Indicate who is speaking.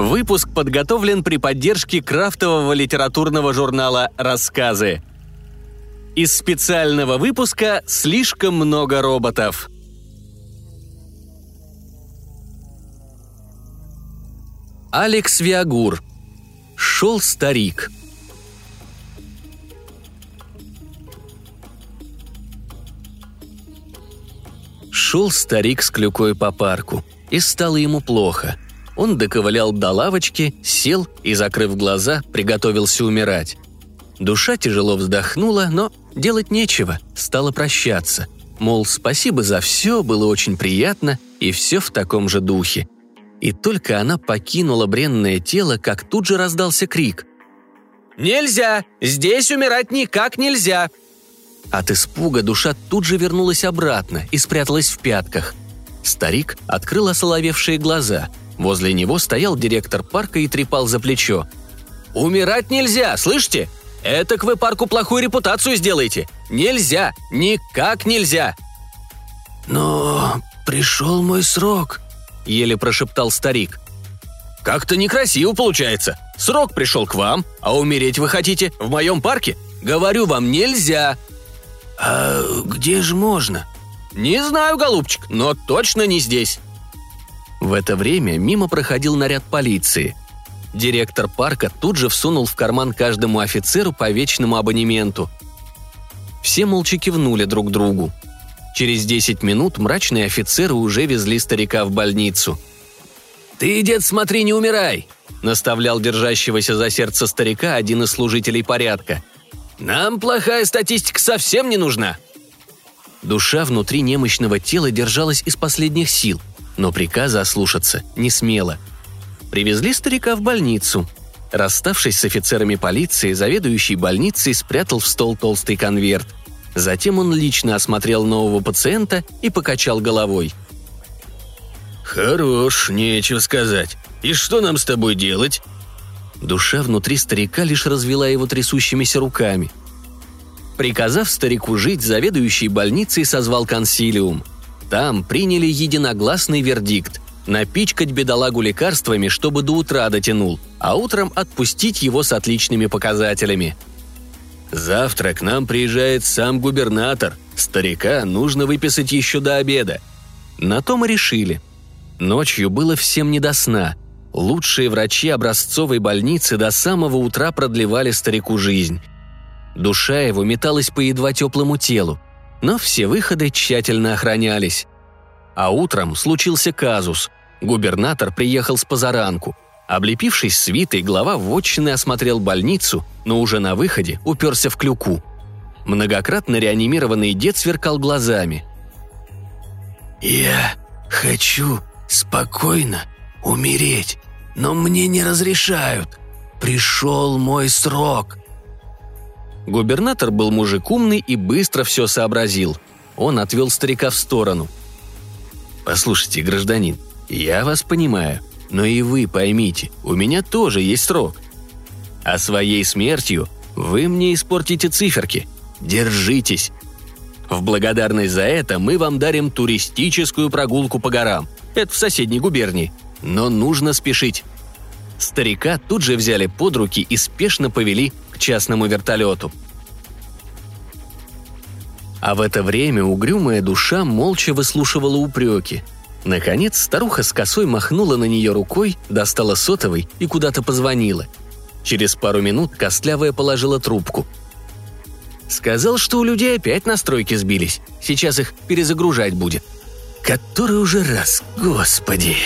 Speaker 1: Выпуск подготовлен при поддержке крафтового литературного журнала «Рассказы». Из специального выпуска «Слишком много роботов». Алекс Виагур. Шел старик. Шел старик с клюкой по парку, и стало ему плохо. Он доковылял до лавочки, сел и, закрыв глаза, приготовился умирать. Душа тяжело вздохнула, но делать нечего, стала прощаться. Мол, спасибо за все, было очень приятно, и все в таком же духе – и только она покинула бренное тело, как тут же раздался крик. «Нельзя! Здесь умирать никак нельзя!» От испуга душа тут же вернулась обратно и спряталась в пятках. Старик открыл осоловевшие глаза. Возле него стоял директор парка и трепал за плечо. «Умирать нельзя, слышите? Это к вы парку плохую репутацию сделаете. Нельзя! Никак нельзя!»
Speaker 2: «Но пришел мой срок», — еле прошептал старик.
Speaker 1: «Как-то некрасиво получается. Срок пришел к вам, а умереть вы хотите в моем парке? Говорю вам, нельзя!»
Speaker 2: «А где же можно?»
Speaker 1: «Не знаю, голубчик, но точно не здесь».
Speaker 3: В это время мимо проходил наряд полиции. Директор парка тут же всунул в карман каждому офицеру по вечному абонементу. Все молча кивнули друг другу. Через десять минут мрачные офицеры уже везли старика в больницу.
Speaker 1: «Ты, дед, смотри, не умирай!» – наставлял держащегося за сердце старика один из служителей порядка. «Нам плохая статистика совсем не нужна!»
Speaker 3: Душа внутри немощного тела держалась из последних сил, но приказа ослушаться не смела. Привезли старика в больницу. Расставшись с офицерами полиции, заведующий больницей спрятал в стол толстый конверт – Затем он лично осмотрел нового пациента и покачал головой.
Speaker 1: «Хорош, нечего сказать. И что нам с тобой делать?»
Speaker 3: Душа внутри старика лишь развела его трясущимися руками. Приказав старику жить, заведующий больницей созвал консилиум. Там приняли единогласный вердикт – напичкать бедолагу лекарствами, чтобы до утра дотянул, а утром отпустить его с отличными показателями –
Speaker 1: Завтра к нам приезжает сам губернатор. Старика нужно выписать еще до обеда».
Speaker 3: На то мы решили. Ночью было всем не до сна. Лучшие врачи образцовой больницы до самого утра продлевали старику жизнь. Душа его металась по едва теплому телу, но все выходы тщательно охранялись. А утром случился казус. Губернатор приехал с позаранку – Облепившись свитой, глава вотчины осмотрел больницу, но уже на выходе уперся в клюку. Многократно реанимированный дед сверкал глазами.
Speaker 2: «Я хочу спокойно умереть, но мне не разрешают. Пришел мой срок».
Speaker 3: Губернатор был мужик умный и быстро все сообразил. Он отвел старика в сторону. «Послушайте, гражданин, я вас понимаю. Но и вы поймите, у меня тоже есть срок. А своей смертью вы мне испортите циферки. Держитесь. В благодарность за это мы вам дарим туристическую прогулку по горам. Это в соседней губернии. Но нужно спешить. Старика тут же взяли под руки и спешно повели частному вертолету. А в это время угрюмая душа молча выслушивала упреки – Наконец старуха с косой махнула на нее рукой, достала сотовый и куда-то позвонила. Через пару минут Костлявая положила трубку. «Сказал, что у людей опять настройки сбились. Сейчас их перезагружать будет». «Который уже раз, господи!»